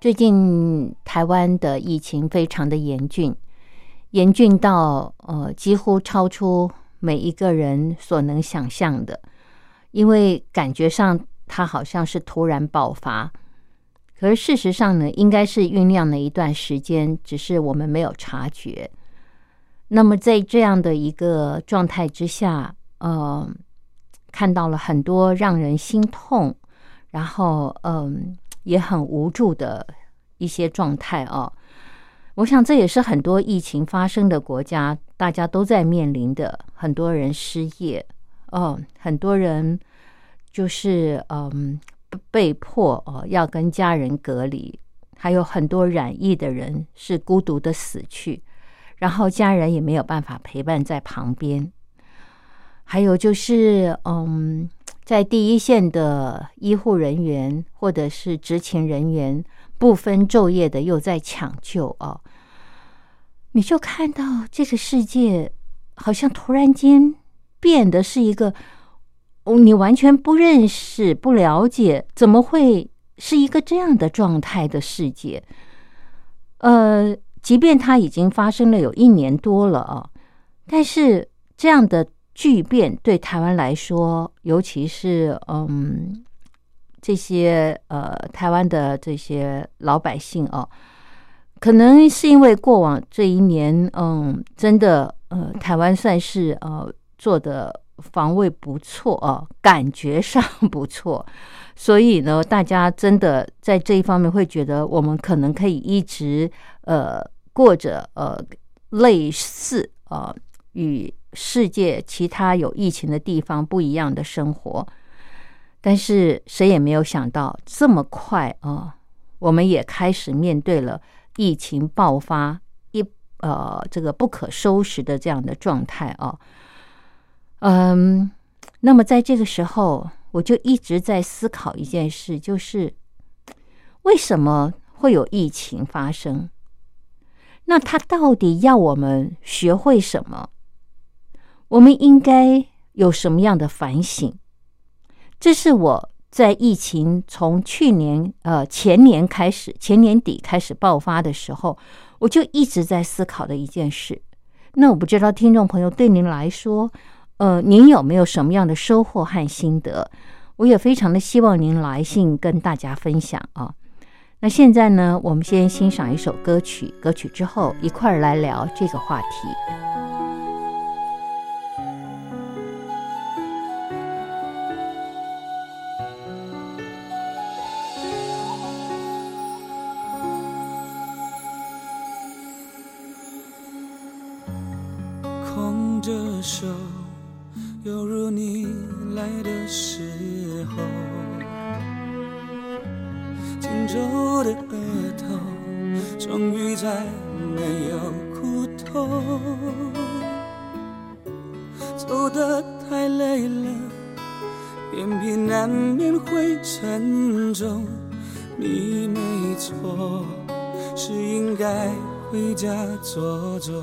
最近台湾的疫情非常的严峻，严峻到呃几乎超出每一个人所能想象的，因为感觉上它好像是突然爆发，可是事实上呢，应该是酝酿了一段时间，只是我们没有察觉。那么在这样的一个状态之下，呃，看到了很多让人心痛，然后嗯。也很无助的一些状态哦。我想这也是很多疫情发生的国家大家都在面临的。很多人失业，哦，很多人就是嗯被迫哦要跟家人隔离，还有很多染疫的人是孤独的死去，然后家人也没有办法陪伴在旁边。还有就是嗯。在第一线的医护人员或者是执勤人员，不分昼夜的又在抢救啊！你就看到这个世界好像突然间变得是一个你完全不认识、不了解，怎么会是一个这样的状态的世界？呃，即便它已经发生了有一年多了啊，但是这样的。巨变对台湾来说，尤其是嗯，这些呃台湾的这些老百姓哦，可能是因为过往这一年，嗯，真的呃，台湾算是呃做的防卫不错哦，感觉上不错，所以呢，大家真的在这一方面会觉得，我们可能可以一直呃过着呃类似呃与。世界其他有疫情的地方不一样的生活，但是谁也没有想到这么快啊！我们也开始面对了疫情爆发一呃这个不可收拾的这样的状态啊。嗯，那么在这个时候，我就一直在思考一件事，就是为什么会有疫情发生？那他到底要我们学会什么？我们应该有什么样的反省？这是我在疫情从去年呃前年开始，前年底开始爆发的时候，我就一直在思考的一件事。那我不知道听众朋友对您来说，呃，您有没有什么样的收获和心得？我也非常的希望您来信跟大家分享啊。那现在呢，我们先欣赏一首歌曲，歌曲之后一块儿来聊这个话题。手，犹如你来的时候，紧皱的额头，终于再没有苦痛。走得太累了，眼皮难免会沉重。你没错，是应该回家坐坐。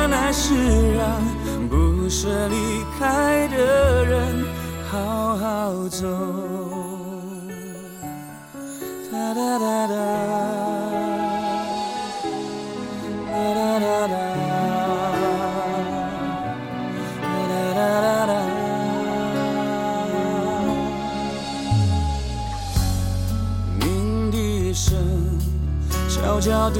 是让不舍离开的人好好走。哒哒哒哒，哒哒哒哒，哒哒哒哒。鸣笛声悄悄地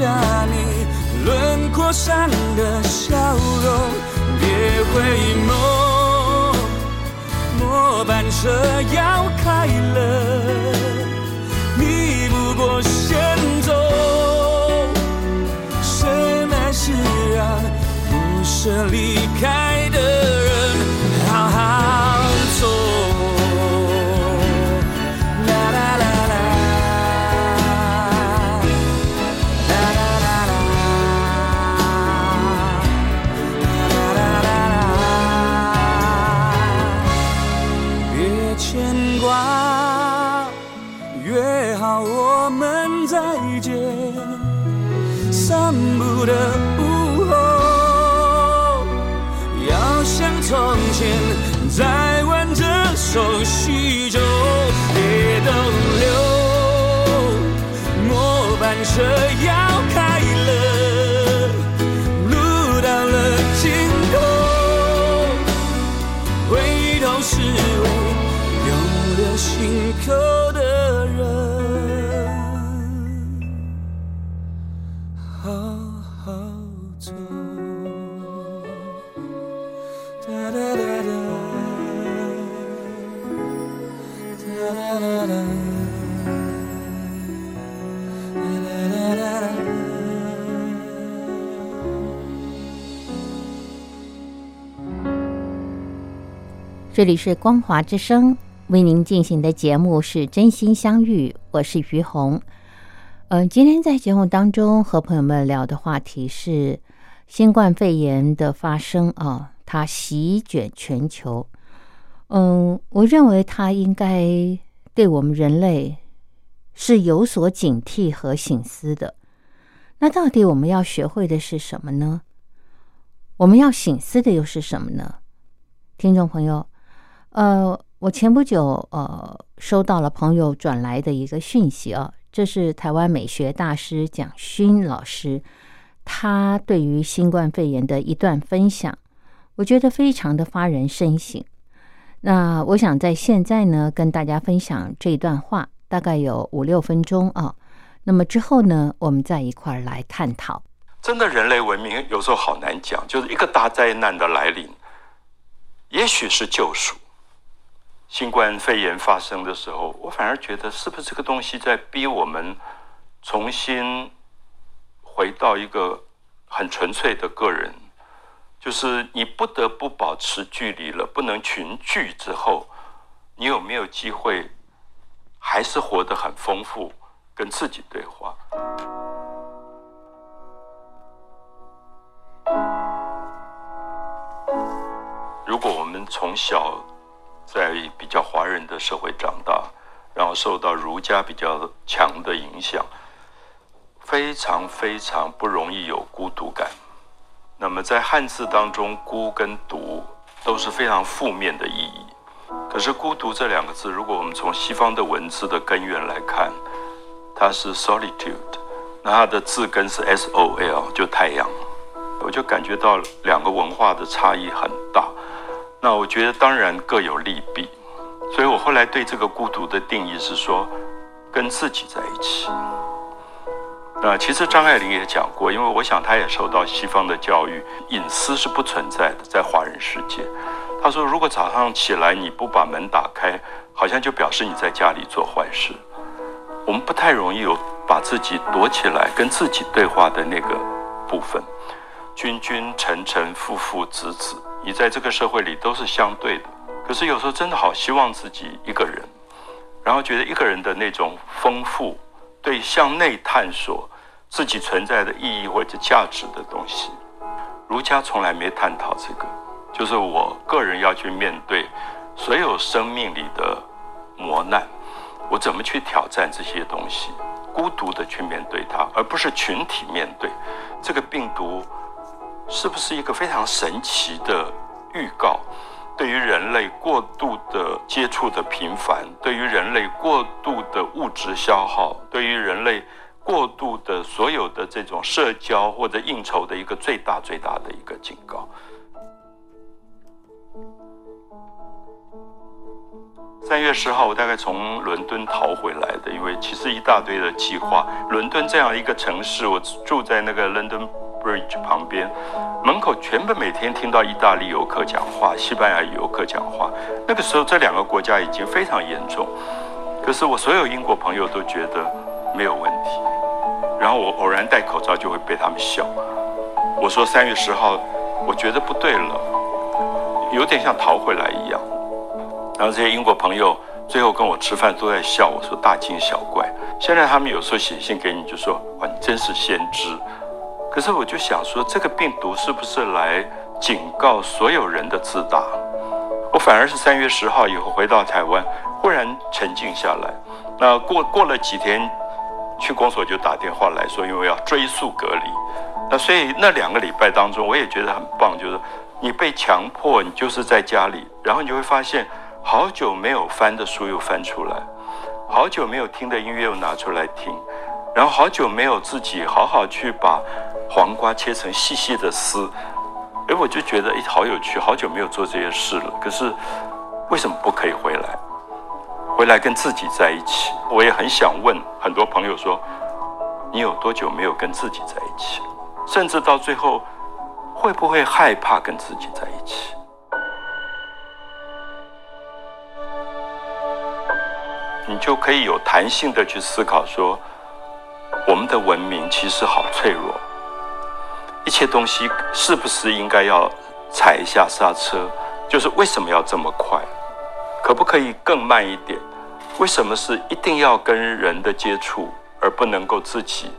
下你轮廓上的笑容，别回眸，末班车要开了，你不过先走，什么是让不舍离开车要开了，路到了尽头，回头是我永留心口。这里是光华之声为您进行的节目是真心相遇，我是于红。嗯，今天在节目当中和朋友们聊的话题是新冠肺炎的发生啊，它席卷全球。嗯，我认为它应该对我们人类是有所警惕和醒思的。那到底我们要学会的是什么呢？我们要醒思的又是什么呢？听众朋友。呃，我前不久呃收到了朋友转来的一个讯息啊，这是台湾美学大师蒋勋老师他对于新冠肺炎的一段分享，我觉得非常的发人深省。那我想在现在呢跟大家分享这一段话，大概有五六分钟啊。那么之后呢，我们再一块儿来探讨。真的，人类文明有时候好难讲，就是一个大灾难的来临，也许是救赎。新冠肺炎发生的时候，我反而觉得是不是这个东西在逼我们重新回到一个很纯粹的个人，就是你不得不保持距离了，不能群聚之后，你有没有机会还是活得很丰富，跟自己对话？如果我们从小在比较华人的社会长大，然后受到儒家比较强的影响，非常非常不容易有孤独感。那么在汉字当中，孤跟独都是非常负面的意义。可是孤独这两个字，如果我们从西方的文字的根源来看，它是 solitude，那它的字根是 s o l，就太阳。我就感觉到两个文化的差异很大。那我觉得当然各有利弊，所以我后来对这个孤独的定义是说，跟自己在一起。那其实张爱玲也讲过，因为我想她也受到西方的教育，隐私是不存在的，在华人世界。她说，如果早上起来你不把门打开，好像就表示你在家里做坏事。我们不太容易有把自己躲起来跟自己对话的那个部分。君君臣臣父父子子，你在这个社会里都是相对的。可是有时候真的好希望自己一个人，然后觉得一个人的那种丰富，对向内探索自己存在的意义或者价值的东西，儒家从来没探讨这个。就是我个人要去面对所有生命里的磨难，我怎么去挑战这些东西，孤独的去面对它，而不是群体面对这个病毒。是不是一个非常神奇的预告？对于人类过度的接触的频繁，对于人类过度的物质消耗，对于人类过度的所有的这种社交或者应酬的一个最大最大的一个警告。三月十号，我大概从伦敦逃回来的，因为其实一大堆的计划。伦敦这样一个城市，我住在那个伦敦。Bridge 旁边，门口全部每天听到意大利游客讲话，西班牙游客讲话。那个时候，这两个国家已经非常严重。可是我所有英国朋友都觉得没有问题。然后我偶然戴口罩，就会被他们笑。我说三月十号，我觉得不对了，有点像逃回来一样。然后这些英国朋友最后跟我吃饭都在笑，我说大惊小怪。现在他们有时候写信给你，就说哇，你真是先知。可是我就想说，这个病毒是不是来警告所有人的自大？我反而是三月十号以后回到台湾，忽然沉静下来。那过过了几天，去公所就打电话来说，因为要追溯隔离。那所以那两个礼拜当中，我也觉得很棒，就是你被强迫，你就是在家里，然后你就会发现，好久没有翻的书又翻出来，好久没有听的音乐又拿出来听，然后好久没有自己好好去把。黄瓜切成细细的丝，哎，我就觉得哎，好有趣，好久没有做这些事了。可是为什么不可以回来？回来跟自己在一起？我也很想问很多朋友说，你有多久没有跟自己在一起？甚至到最后，会不会害怕跟自己在一起？你就可以有弹性的去思考说，我们的文明其实好脆弱。一切东西是不是应该要踩一下刹车？就是为什么要这么快？可不可以更慢一点？为什么是一定要跟人的接触，而不能够自己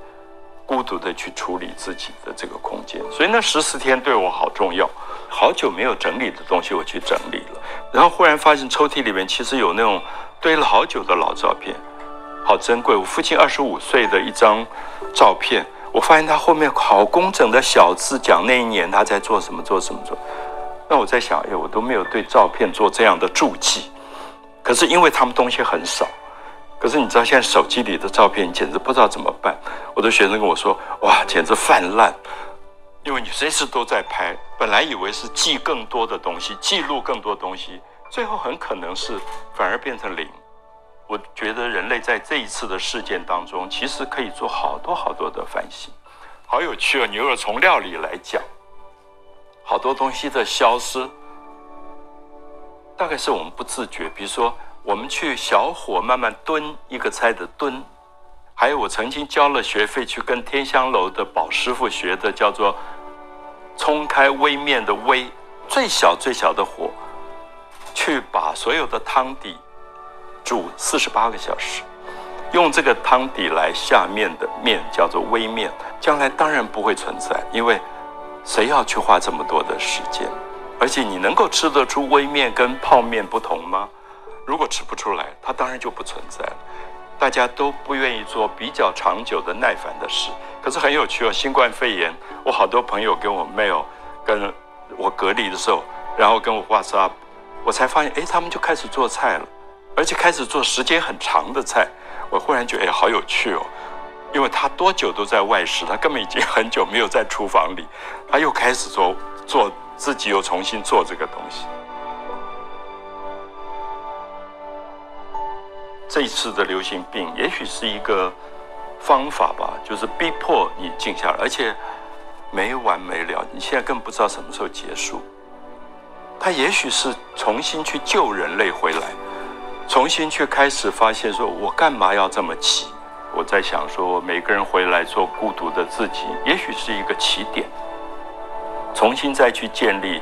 孤独的去处理自己的这个空间？所以那十四天对我好重要。好久没有整理的东西，我去整理了。然后忽然发现抽屉里面其实有那种堆了好久的老照片，好珍贵。我父亲二十五岁的一张照片。我发现他后面好工整的小字，讲那一年他在做什么，做什么做。那我在想，哎，我都没有对照片做这样的注记。可是因为他们东西很少，可是你知道现在手机里的照片简直不知道怎么办。我的学生跟我说，哇，简直泛滥，因为你随时都在拍。本来以为是记更多的东西，记录更多东西，最后很可能是反而变成零。我觉得人类在这一次的事件当中，其实可以做好多好多的反省，好有趣哦！你如果从料理来讲，好多东西的消失，大概是我们不自觉。比如说，我们去小火慢慢炖一个菜的炖，还有我曾经交了学费去跟天香楼的宝师傅学的，叫做冲开微面的微，最小最小的火，去把所有的汤底。煮四十八个小时，用这个汤底来下面的面叫做微面，将来当然不会存在，因为谁要去花这么多的时间？而且你能够吃得出微面跟泡面不同吗？如果吃不出来，它当然就不存在了。大家都不愿意做比较长久的耐烦的事。可是很有趣哦，新冠肺炎，我好多朋友跟我 mail，跟我隔离的时候，然后跟我挂失我才发现，哎，他们就开始做菜了，而且开始做时间很长的菜。我忽然觉得，哎，好有趣哦，因为他多久都在外食，他根本已经很久没有在厨房里，他又开始做做自己又重新做这个东西。这一次的流行病，也许是一个方法吧，就是逼迫你静下来，而且没完没了。你现在更不知道什么时候结束。他也许是重新去救人类回来，重新去开始发现，说我干嘛要这么急？我在想，说每个人回来做孤独的自己，也许是一个起点，重新再去建立。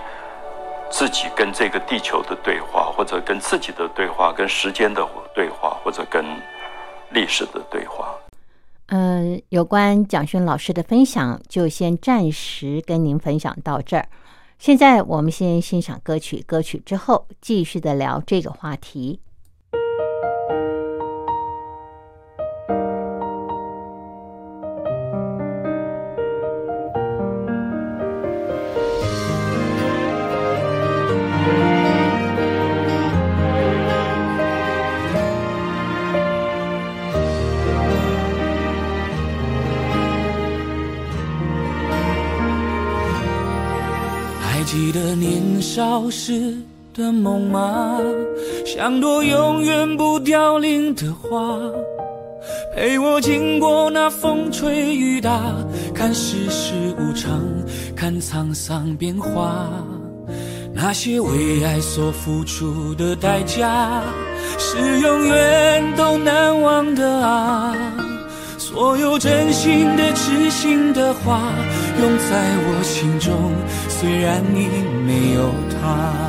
自己跟这个地球的对话，或者跟自己的对话，跟时间的对话，或者跟历史的对话。嗯，有关蒋勋老师的分享，就先暂时跟您分享到这儿。现在我们先欣赏歌曲，歌曲之后继续的聊这个话题。朵永远不凋零的花，陪我经过那风吹雨打，看世事无常，看沧桑变化。那些为爱所付出的代价，是永远都难忘的啊！所有真心的、痴心的话，永在我心中。虽然你没有他，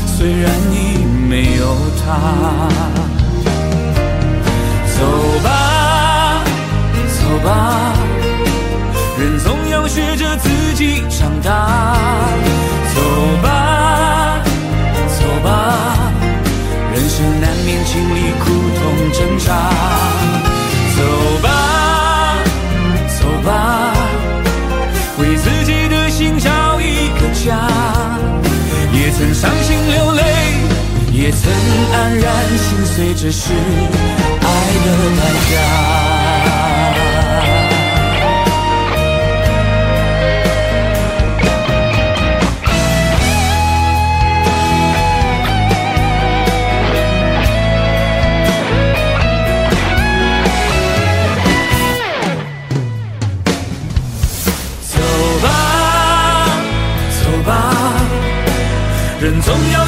虽然你没有他，走吧，走吧，人总要学着自己长大。走吧，走吧，人生难免经历苦痛挣扎。走吧，也曾黯然心碎，这是爱的代价。人总要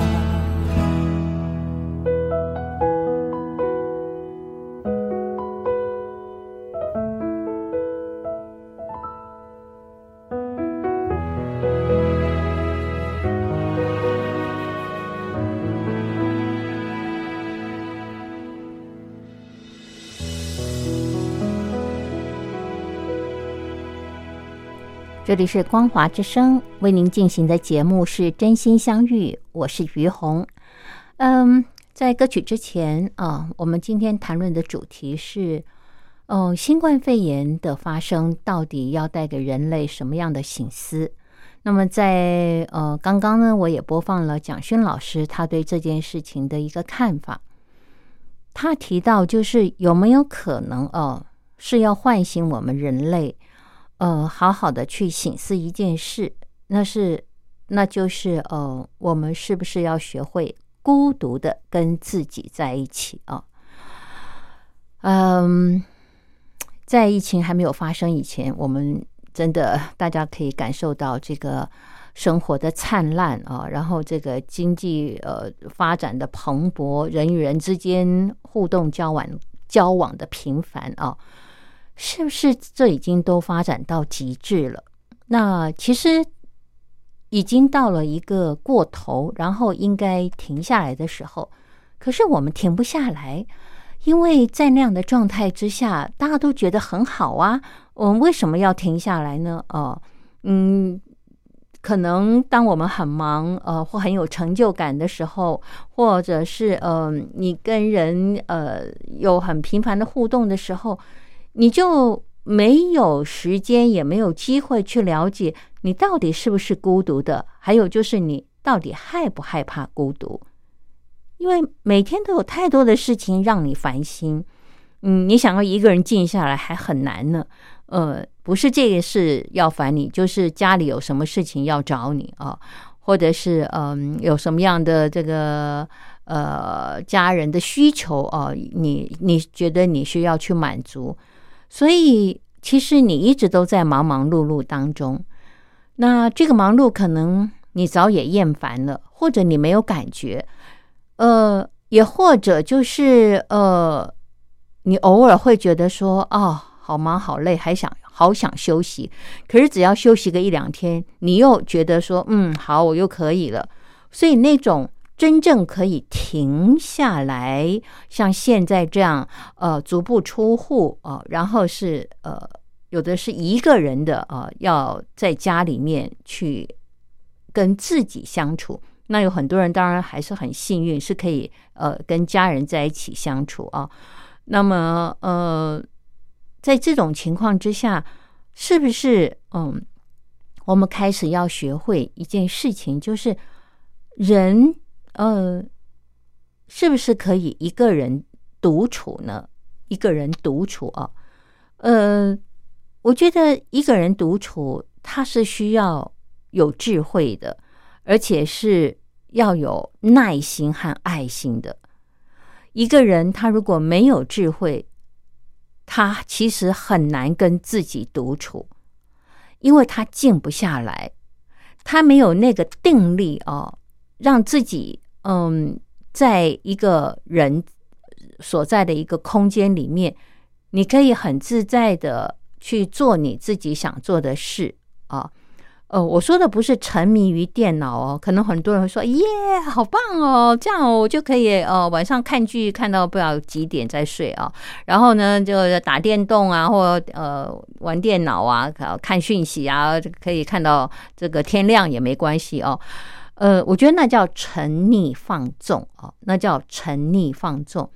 这里是光华之声为您进行的节目是真心相遇，我是于红。嗯，在歌曲之前啊，我们今天谈论的主题是，哦，新冠肺炎的发生到底要带给人类什么样的醒思？那么在呃刚刚呢，我也播放了蒋勋老师他对这件事情的一个看法。他提到就是有没有可能哦，是要唤醒我们人类？呃，好好的去醒思一件事，那是，那就是呃，我们是不是要学会孤独的跟自己在一起啊？嗯，在疫情还没有发生以前，我们真的大家可以感受到这个生活的灿烂啊，然后这个经济呃发展的蓬勃，人与人之间互动交往交往的频繁啊。是不是这已经都发展到极致了？那其实已经到了一个过头，然后应该停下来的时候。可是我们停不下来，因为在那样的状态之下，大家都觉得很好啊。我们为什么要停下来呢？哦，嗯，可能当我们很忙，呃，或很有成就感的时候，或者是呃，你跟人呃有很频繁的互动的时候。你就没有时间，也没有机会去了解你到底是不是孤独的，还有就是你到底害不害怕孤独？因为每天都有太多的事情让你烦心，嗯，你想要一个人静下来还很难呢。呃，不是这个事要烦你，就是家里有什么事情要找你啊，或者是嗯有什么样的这个呃家人的需求啊，你你觉得你需要去满足。所以，其实你一直都在忙忙碌碌当中。那这个忙碌，可能你早也厌烦了，或者你没有感觉，呃，也或者就是呃，你偶尔会觉得说，哦，好忙好累，还想好想休息。可是只要休息个一两天，你又觉得说，嗯，好，我又可以了。所以那种。真正可以停下来，像现在这样，呃，足不出户啊，然后是呃，有的是一个人的啊，要在家里面去跟自己相处。那有很多人当然还是很幸运，是可以呃跟家人在一起相处啊。那么呃，在这种情况之下，是不是嗯，我们开始要学会一件事情，就是人。呃，是不是可以一个人独处呢？一个人独处啊，呃，我觉得一个人独处，他是需要有智慧的，而且是要有耐心和爱心的。一个人他如果没有智慧，他其实很难跟自己独处，因为他静不下来，他没有那个定力啊，让自己。嗯，在一个人所在的一个空间里面，你可以很自在的去做你自己想做的事啊。呃，我说的不是沉迷于电脑哦，可能很多人会说耶，好棒哦，这样我就可以呃晚上看剧看到不知道几点再睡啊。然后呢，就打电动啊，或呃玩电脑啊，看讯息啊，可以看到这个天亮也没关系哦。呃，我觉得那叫沉溺放纵啊，那叫沉溺放纵。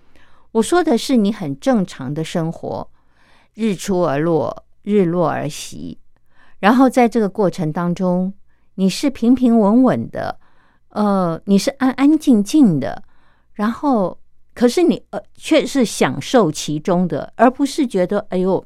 我说的是你很正常的生活，日出而落，日落而息，然后在这个过程当中，你是平平稳稳的，呃，你是安安静静的，然后可是你呃却是享受其中的，而不是觉得哎呦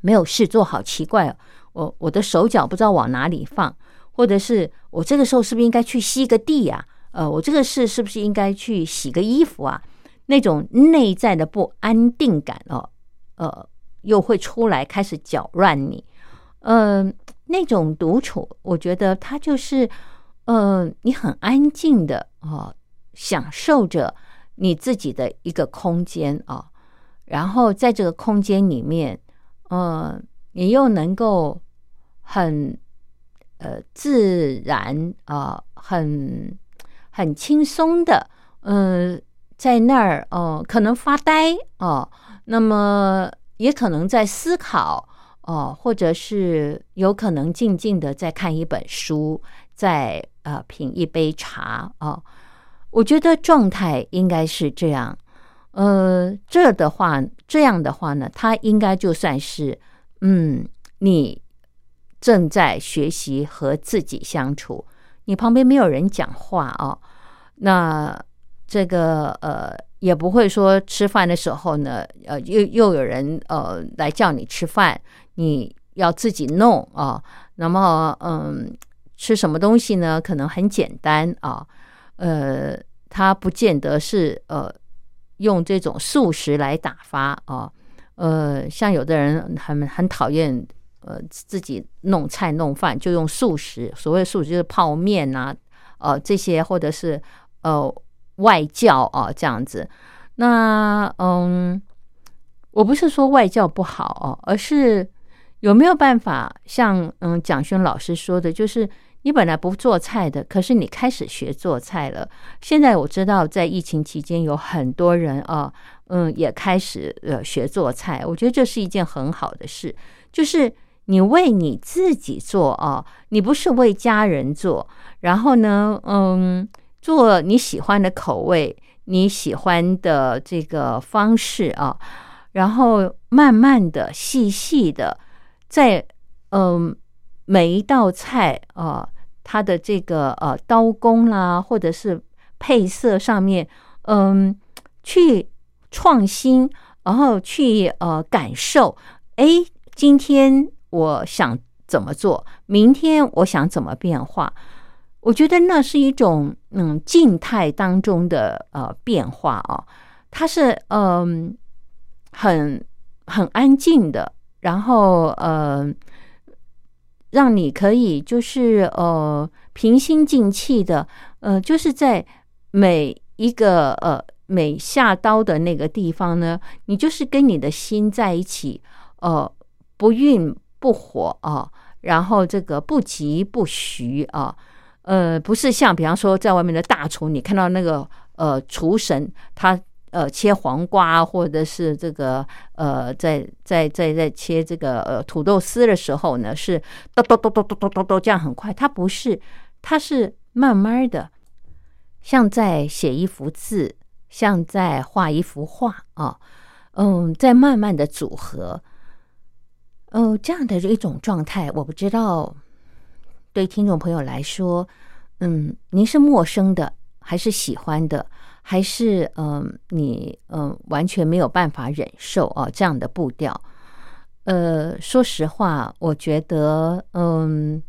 没有事做好奇怪，我我的手脚不知道往哪里放。或者是我这个时候是不是应该去吸个地呀？呃，我这个事是不是应该去洗个衣服啊？那种内在的不安定感哦，呃，又会出来开始搅乱你。嗯，那种独处，我觉得它就是，呃，你很安静的哦，享受着你自己的一个空间啊，然后在这个空间里面，呃，你又能够很呃自然啊，很很轻松的，嗯，在那儿哦，可能发呆哦，那么也可能在思考。哦，或者是有可能静静的在看一本书，在呃品一杯茶啊。我觉得状态应该是这样。呃，这的话，这样的话呢，它应该就算是嗯，你正在学习和自己相处，你旁边没有人讲话啊。那这个呃，也不会说吃饭的时候呢，呃，又又有人呃来叫你吃饭。你要自己弄啊，那么嗯，吃什么东西呢？可能很简单啊，呃，它不见得是呃用这种素食来打发啊，呃，像有的人很很讨厌呃自己弄菜弄饭，就用素食，所谓素食就是泡面啊，呃这些或者是呃外教啊这样子。那嗯，我不是说外教不好哦，而是。有没有办法像嗯蒋勋老师说的，就是你本来不做菜的，可是你开始学做菜了。现在我知道在疫情期间有很多人啊，嗯，也开始呃学做菜。我觉得这是一件很好的事，就是你为你自己做啊，你不是为家人做。然后呢，嗯，做你喜欢的口味，你喜欢的这个方式啊，然后慢慢的、细细的。在嗯每一道菜啊，它的这个呃刀工啦，或者是配色上面，嗯，去创新，然后去呃感受，哎，今天我想怎么做，明天我想怎么变化，我觉得那是一种嗯静态当中的呃变化啊，它是嗯很很安静的。然后呃，让你可以就是呃平心静气的呃，就是在每一个呃每下刀的那个地方呢，你就是跟你的心在一起，呃不孕不火啊，然后这个不急不徐啊，呃不是像比方说在外面的大厨，你看到那个呃厨神他。呃，切黄瓜或者是这个呃，在在在在切这个呃土豆丝的时候呢，是咚咚咚咚咚咚咚咚这样很快。他不是，他是慢慢的，像在写一幅字，像在画一幅画啊，嗯，在慢慢的组合，嗯，这样的一种状态，我不知道对听众朋友来说，嗯，您是陌生的还是喜欢的？还是嗯，你嗯完全没有办法忍受啊这样的步调。呃，说实话，我觉得嗯，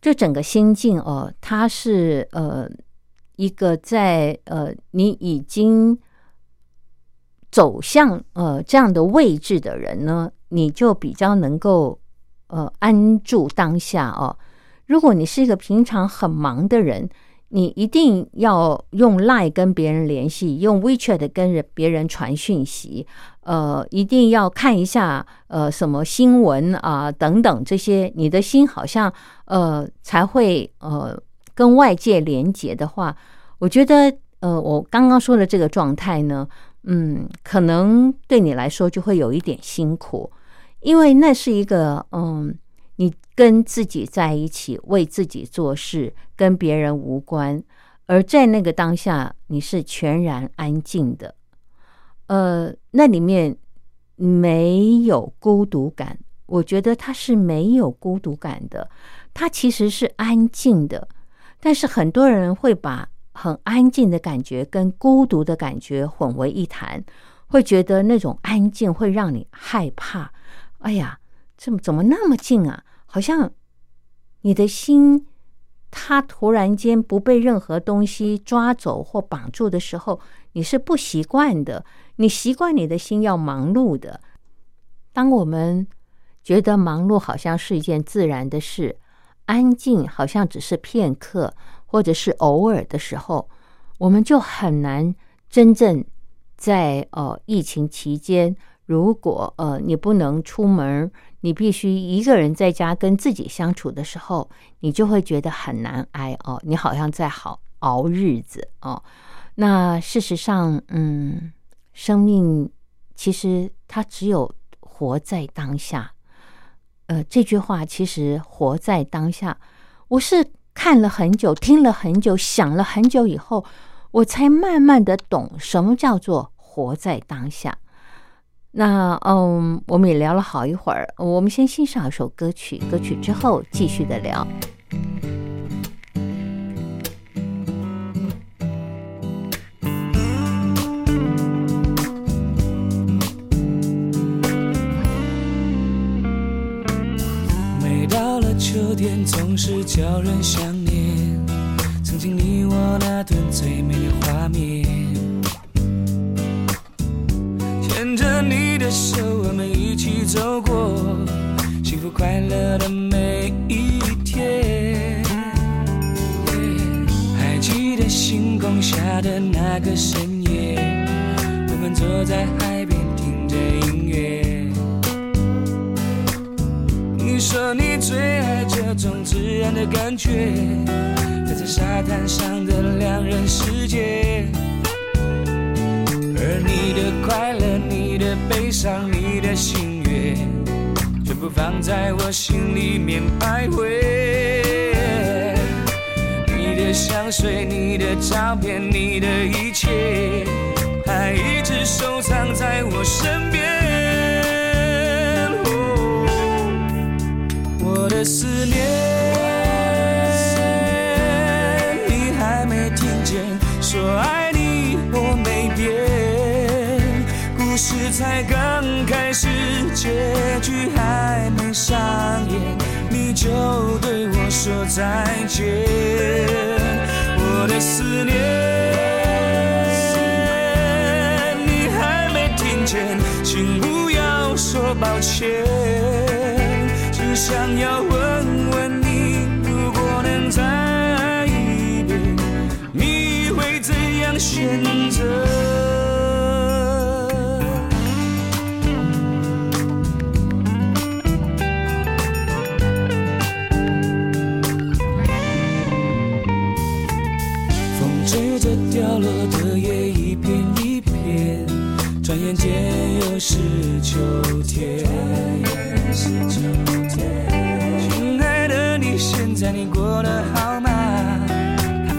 这整个心境哦，它是呃一个在呃你已经走向呃这样的位置的人呢，你就比较能够呃安住当下哦。如果你是一个平常很忙的人。你一定要用 lie 跟别人联系，用 WeChat 跟人别人传讯息，呃，一定要看一下呃什么新闻啊等等这些，你的心好像呃才会呃跟外界连接的话，我觉得呃我刚刚说的这个状态呢，嗯，可能对你来说就会有一点辛苦，因为那是一个嗯。你跟自己在一起，为自己做事，跟别人无关。而在那个当下，你是全然安静的，呃，那里面没有孤独感。我觉得它是没有孤独感的，它其实是安静的。但是很多人会把很安静的感觉跟孤独的感觉混为一谈，会觉得那种安静会让你害怕。哎呀！怎么怎么那么近啊？好像你的心，它突然间不被任何东西抓走或绑住的时候，你是不习惯的。你习惯你的心要忙碌的，当我们觉得忙碌好像是一件自然的事，安静好像只是片刻或者是偶尔的时候，我们就很难真正在呃疫情期间，如果呃你不能出门，你必须一个人在家跟自己相处的时候，你就会觉得很难挨哦，你好像在好熬日子哦。那事实上，嗯，生命其实它只有活在当下。呃，这句话其实活在当下，我是看了很久，听了很久，想了很久以后，我才慢慢的懂什么叫做活在当下。那嗯，我们也聊了好一会儿，我们先欣赏一首歌曲，歌曲之后继续的聊。每到了秋天，总是叫人想念曾经你我那段最美的画面。牵着你的手，我们一起走过幸福快乐的每一天。还记得星空下的那个深夜，我们坐在海边听着音乐。你说你最爱这种自然的感觉，待在沙滩上的两人世界。而你的快乐、你的悲伤、你的心愿，全部放在我心里面徘徊。你的香水、你的照片、你的一切，还一直收藏在我身边。哦我的思念，你还没听见，说爱才刚开始，结局还没上演，你就对我说再见。我的思念，你还没听见，请不要说抱歉。只想要问问你，如果能再爱一遍，你会怎样选择？转眼间又是秋天。亲爱的，你现在你过得好吗？他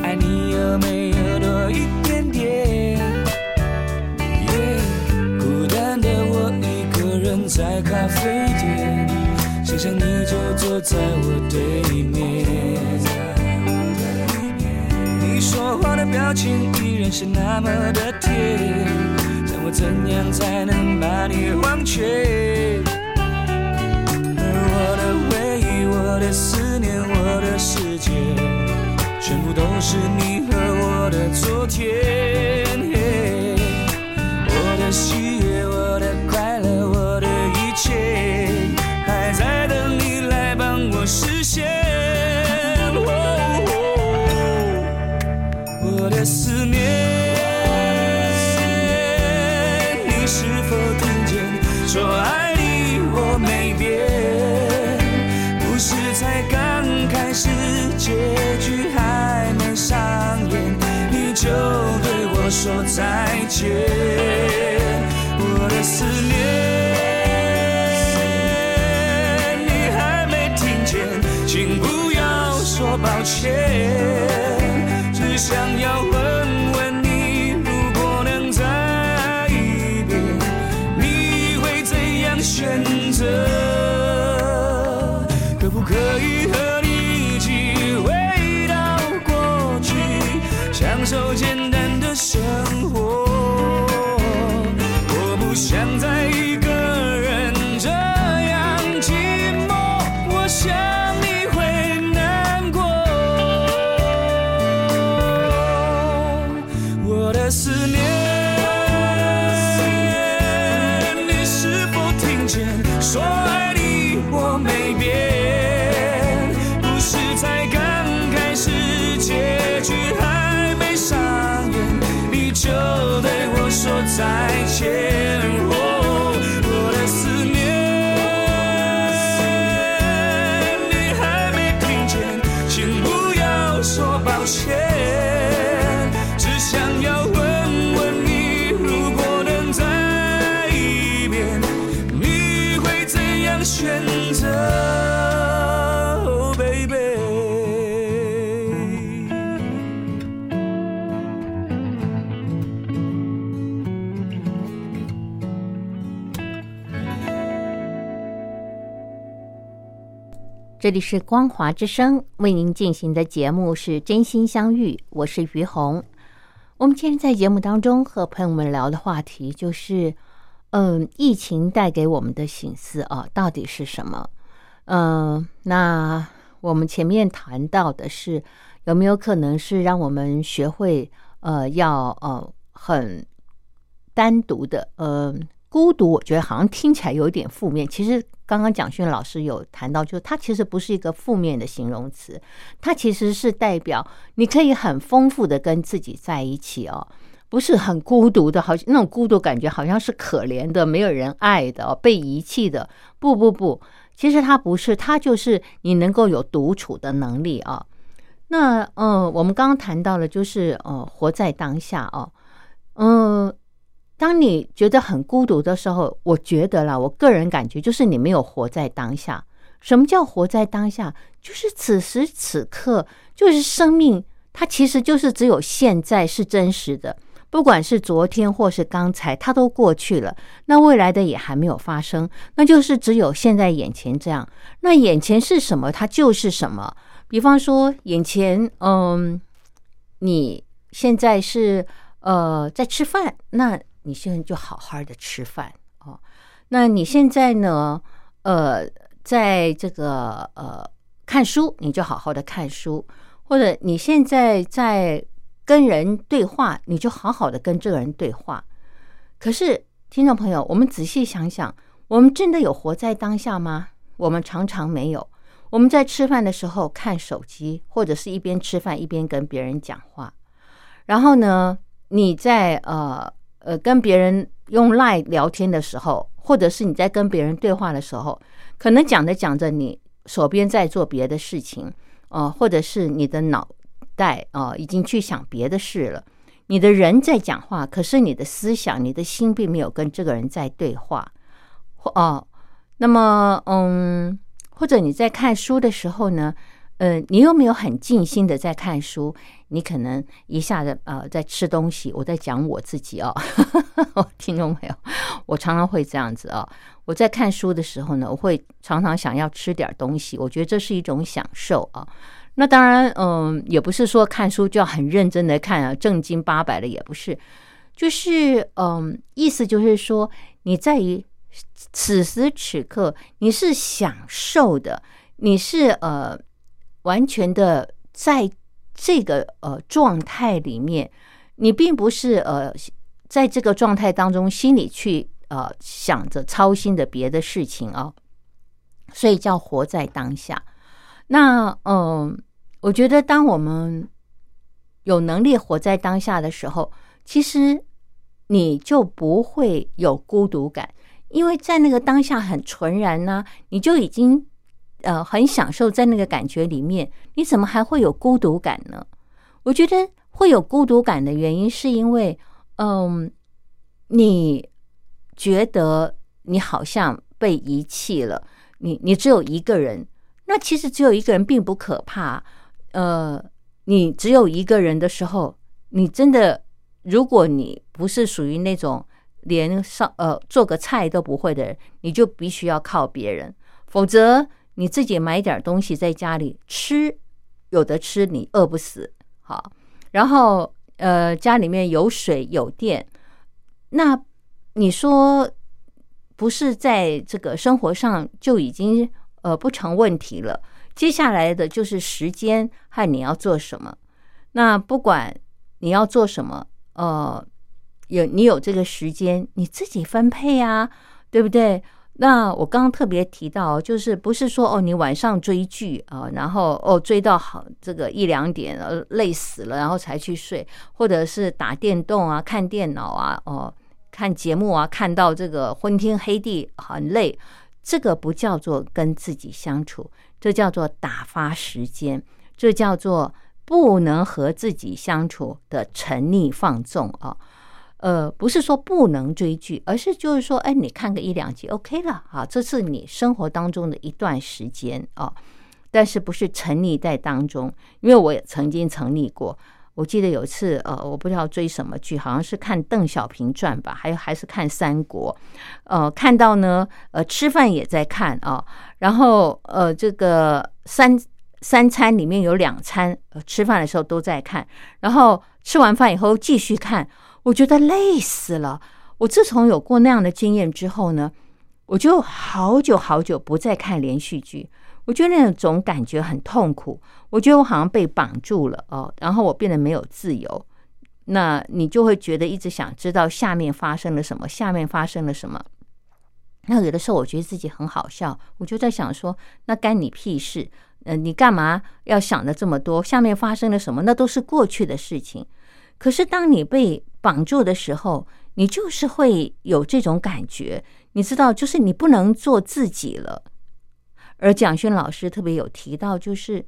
爱你有没有多一点点？耶孤单的我一个人在咖啡店，想想你就坐在我对面。你说话的表情依然是那么的甜，我怎样才能把你忘却？而我的回忆，我的思念，我的世界，全部都是你和我的昨天。我的喜悦，我的再见。我的思念，你还没听见，请不要说抱歉。只想要问问你，如果能再一遍，你会怎样选择？可不可以再见。哦，我的思念，你还没听见，请不要说抱歉。这里是光华之声为您进行的节目是真心相遇，我是于红。我们今天在节目当中和朋友们聊的话题就是，嗯，疫情带给我们的醒思啊，到底是什么？嗯，那我们前面谈到的是有没有可能是让我们学会呃要呃很单独的呃孤独，我觉得好像听起来有点负面。其实刚刚蒋勋老师有谈到，就是它其实不是一个负面的形容词，它其实是代表你可以很丰富的跟自己在一起哦。不是很孤独的，好像那种孤独感觉好像是可怜的、没有人爱的、被遗弃的。不不不，其实它不是，它就是你能够有独处的能力啊。那嗯，我们刚刚谈到了，就是呃，活在当下哦。嗯、当你觉得很孤独的时候，我觉得啦，我个人感觉就是你没有活在当下。什么叫活在当下？就是此时此刻，就是生命，它其实就是只有现在是真实的。不管是昨天或是刚才，它都过去了。那未来的也还没有发生，那就是只有现在眼前这样。那眼前是什么，它就是什么。比方说，眼前，嗯，你现在是呃在吃饭，那你现在就好好的吃饭哦。那你现在呢，呃，在这个呃看书，你就好好的看书，或者你现在在跟人对话，你就好好的跟这个人对话。可是，听众朋友，我们仔细想想，我们真的有活在当下吗？我们常常没有。我们在吃饭的时候看手机，或者是一边吃饭一边跟别人讲话。然后呢，你在呃呃跟别人用 Line 聊天的时候，或者是你在跟别人对话的时候，可能讲着讲着，你手边在做别的事情，呃，或者是你的脑袋啊、已经去想别的事了。你的人在讲话，可是你的思想、你的心并没有跟这个人在对话。或哦，那么嗯，或者你在看书的时候呢，呃，你又没有很尽心的在看书，你可能一下子呃在吃东西。我在讲我自己哦，听众朋友，我常常会这样子哦。我在看书的时候呢，我会常常想要吃点东西，我觉得这是一种享受啊。那当然，嗯，也不是说看书就要很认真的看啊，正经八百的也不是，就是嗯，意思就是说，你在于此时此刻，你是享受的，你是呃完全的在这个呃状态里面，你并不是呃在这个状态当中心里去呃想着操心的别的事情啊、所以叫活在当下。那嗯，我觉得当我们有能力活在当下的时候，其实你就不会有孤独感，因为在那个当下很纯然呢、你就已经呃很享受在那个感觉里面，你怎么还会有孤独感呢？我觉得会有孤独感的原因，是因为嗯，你觉得你好像被遗弃了，你你只有一个人。那其实只有一个人并不可怕，呃，你只有一个人的时候，你真的，如果你不是属于那种连上呃做个菜都不会的人，你就必须要靠别人，否则你自己买点东西在家里吃，有的吃你饿不死，好，然后呃家里面有水有电，那你说不是在这个生活上就已经。呃，不成问题了。接下来的就是时间和你要做什么。那不管你要做什么，呃，有你有这个时间，你自己分配啊，对不对？那我刚刚特别提到，就是不是说哦，你晚上追剧啊，然后哦追到好这个一两点，呃累死了，然后才去睡，或者是打电动啊、看电脑啊，哦看节目啊，看到这个昏天黑地很累，这个不叫做跟自己相处，这叫做打发时间，这叫做不能和自己相处的沉溺放纵啊。呃，不是说不能追剧，而是就是说，哎，你看个一两集 OK 了啊，这是你生活当中的一段时间啊。但是不是沉溺在当中？因为我也曾经沉溺过。我记得有一次，呃，我不知道追什么剧，好像是看《邓小平传》吧，还有还是看《三国》。呃，看到呢，呃，吃饭也在看啊。然后，呃，这个三三餐里面有两餐，吃饭的时候都在看。然后吃完饭以后继续看，我觉得累死了。我自从有过那样的经验之后呢，我就好久好久不再看连续剧。我觉得那种感觉很痛苦，我觉得我好像被绑住了哦，然后我变得没有自由。那你就会觉得一直想知道下面发生了什么，下面发生了什么。那有的时候我觉得自己很好笑，我就在想说，那干你屁事？呃，你干嘛要想的这么多？下面发生了什么？那都是过去的事情。可是当你被绑住的时候，你就是会有这种感觉，你知道，就是你不能做自己了。而蒋勋老师特别有提到，就是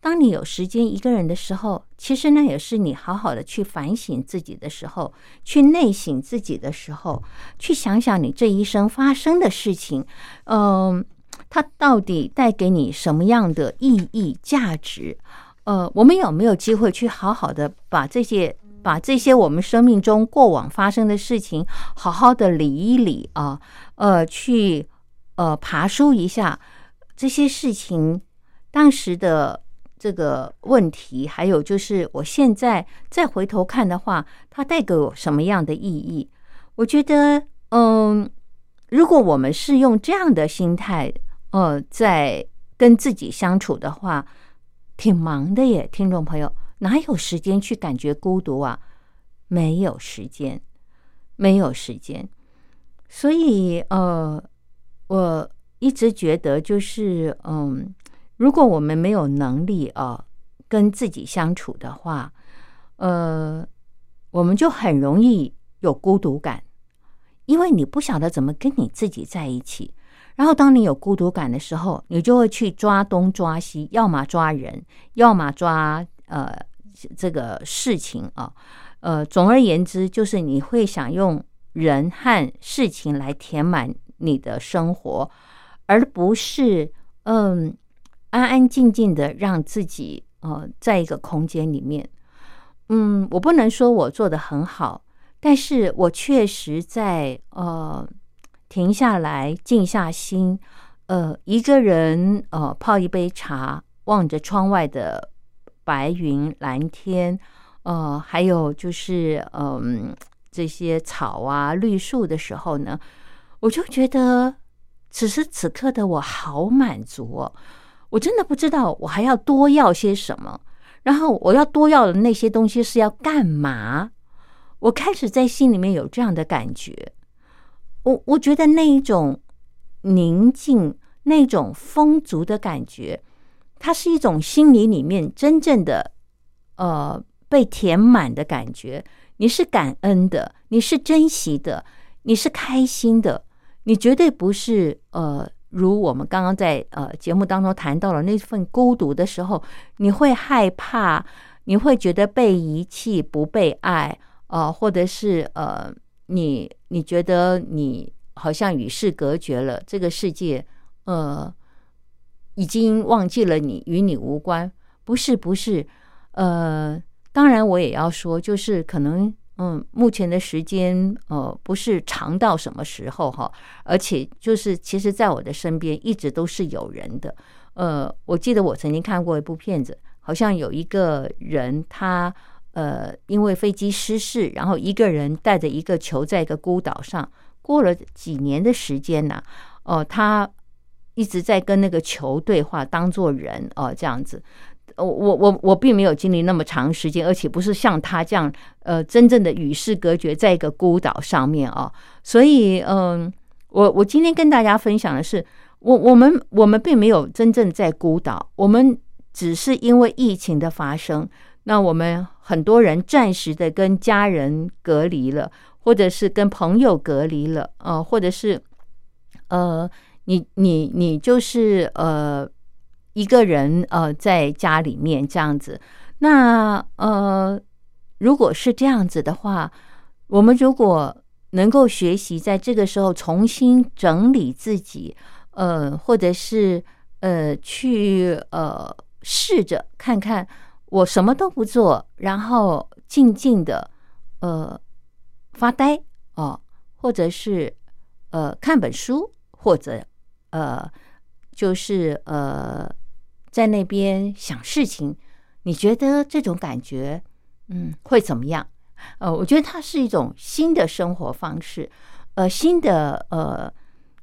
当你有时间一个人的时候，其实那也是你好好的去反省自己的时候，去内省自己的时候，去想想你这一生发生的事情，嗯，它到底带给你什么样的意义、价值？呃，我们有没有机会去好好的把这些、把这些我们生命中过往发生的事情，好好的理一理啊？呃，去呃爬梳一下。这些事情，当时的这个问题，还有就是我现在再回头看的话，它带给我什么样的意义？我觉得，嗯，如果我们是用这样的心态，呃，在跟自己相处的话，挺忙的耶，听众朋友，哪有时间去感觉孤独啊？没有时间，没有时间，所以，呃，我。一直觉得就是，嗯，如果我们没有能力啊跟自己相处的话，呃，我们就很容易有孤独感，因为你不晓得怎么跟你自己在一起。然后，当你有孤独感的时候，你就会去抓东抓西，要么抓人，要么抓呃这个事情啊。呃，总而言之，就是你会想用人和事情来填满你的生活。而不是嗯安安静静的让自己呃在一个空间里面，嗯，我不能说我做的很好，但是我确实在呃停下来静下心，呃一个人呃泡一杯茶，望着窗外的白云蓝天，呃还有就是嗯这些草啊绿树的时候呢，我就觉得。此时此刻的我好满足哦，我真的不知道我还要多要些什么。然后我要多要的那些东西是要干嘛？我开始在心里面有这样的感觉。我我觉得那一种宁静、那种丰足的感觉，它是一种心理里面真正的呃被填满的感觉。你是感恩的，你是珍惜的，你是开心的。你绝对不是呃，如我们刚刚在呃节目当中谈到了那份孤独的时候，你会害怕，你会觉得被遗弃、不被爱，呃，或者是呃，你你觉得你好像与世隔绝了，这个世界呃已经忘记了你，与你无关。不是，不是，呃，当然我也要说，就是可能。嗯，目前的时间呃不是长到什么时候哈，而且就是其实，在我的身边一直都是有人的。呃，我记得我曾经看过一部片子，好像有一个人他呃因为飞机失事，然后一个人带着一个球在一个孤岛上，过了几年的时间呢，哦，他一直在跟那个球对话，当做人哦这样子。我我我我并没有经历那么长时间，而且不是像他这样，呃，真正的与世隔绝，在一个孤岛上面哦。所以，嗯，我我今天跟大家分享的是，我我们我们并没有真正在孤岛，我们只是因为疫情的发生，那我们很多人暂时的跟家人隔离了，或者是跟朋友隔离了，呃，或者是呃，你你你就是呃一个人呃在家里面这样子，那呃，如果是这样子的话，我们如果能够学习在这个时候重新整理自己，呃，或者是呃去呃试着看看我什么都不做，然后静静的呃发呆哦，或者是呃看本书，或者呃就是呃在那边想事情，你觉得这种感觉嗯会怎么样？呃，我觉得它是一种新的生活方式，呃，新的呃，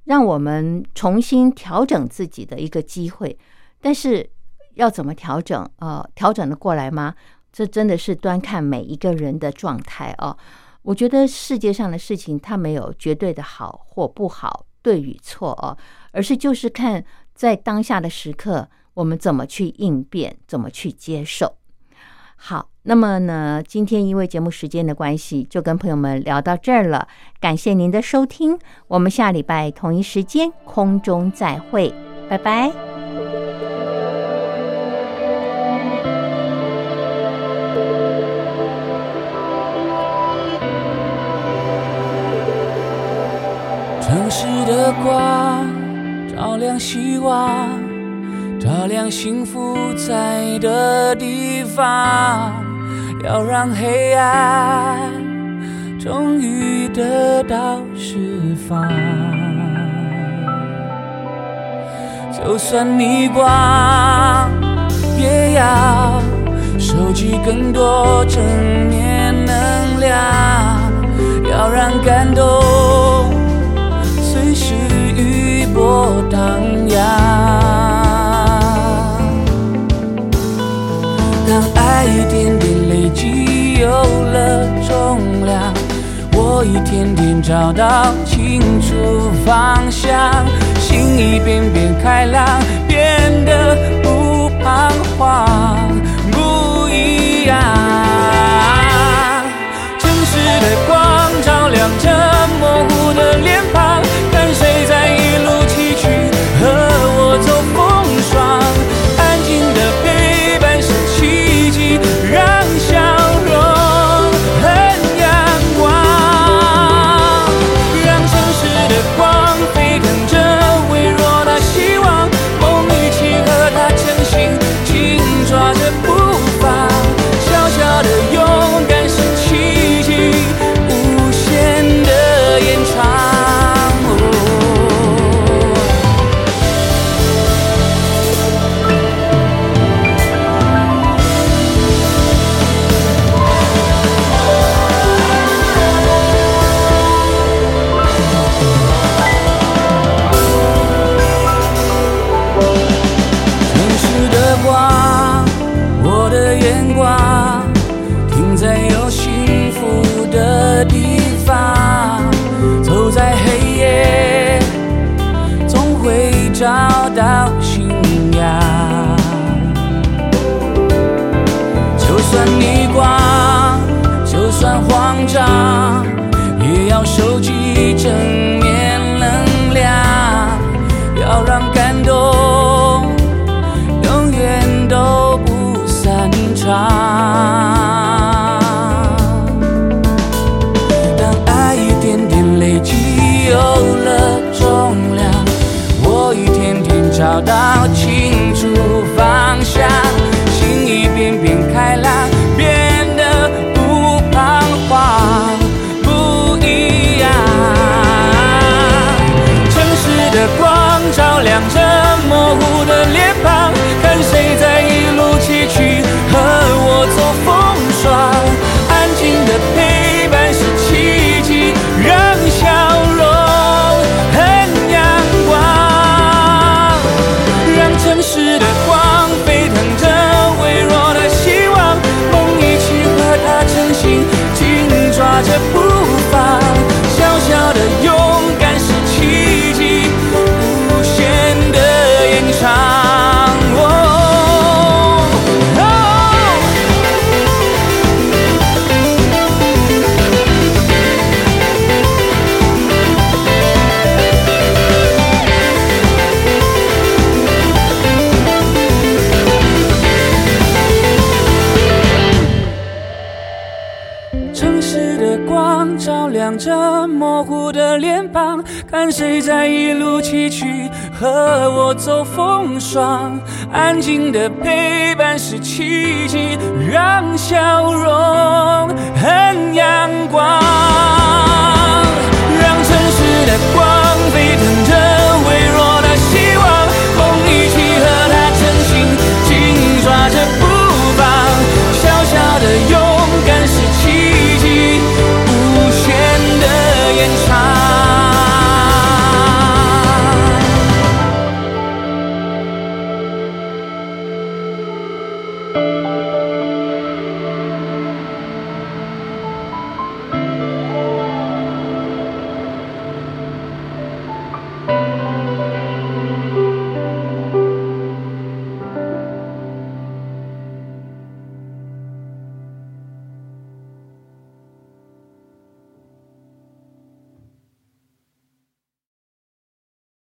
让我们重新调整自己的一个机会。但是要怎么调整？呃，调整的过来吗？这真的是端看每一个人的状态哦。我觉得世界上的事情它没有绝对的好或不好，对与错哦，而是就是看在当下的时刻，我们怎么去应变，怎么去接受。好。那么呢，今天因为节目时间的关系，就跟朋友们聊到这儿了。感谢您的收听，我们下礼拜同一时间空中再会，拜拜。城市的光照亮希望，照亮幸福在的地方。要让黑暗终于得到释放，就算逆光，也要收集更多正面能量。要让感动波荡漾，当爱一点点。累积有了重量，我一天天找到清楚方向，心一遍遍开朗，变得不彷徨，不一样。城市的光照亮着模糊的脸庞，这着不和我走风霜。安静的陪伴是奇迹，让笑容很阳光，让城市的光。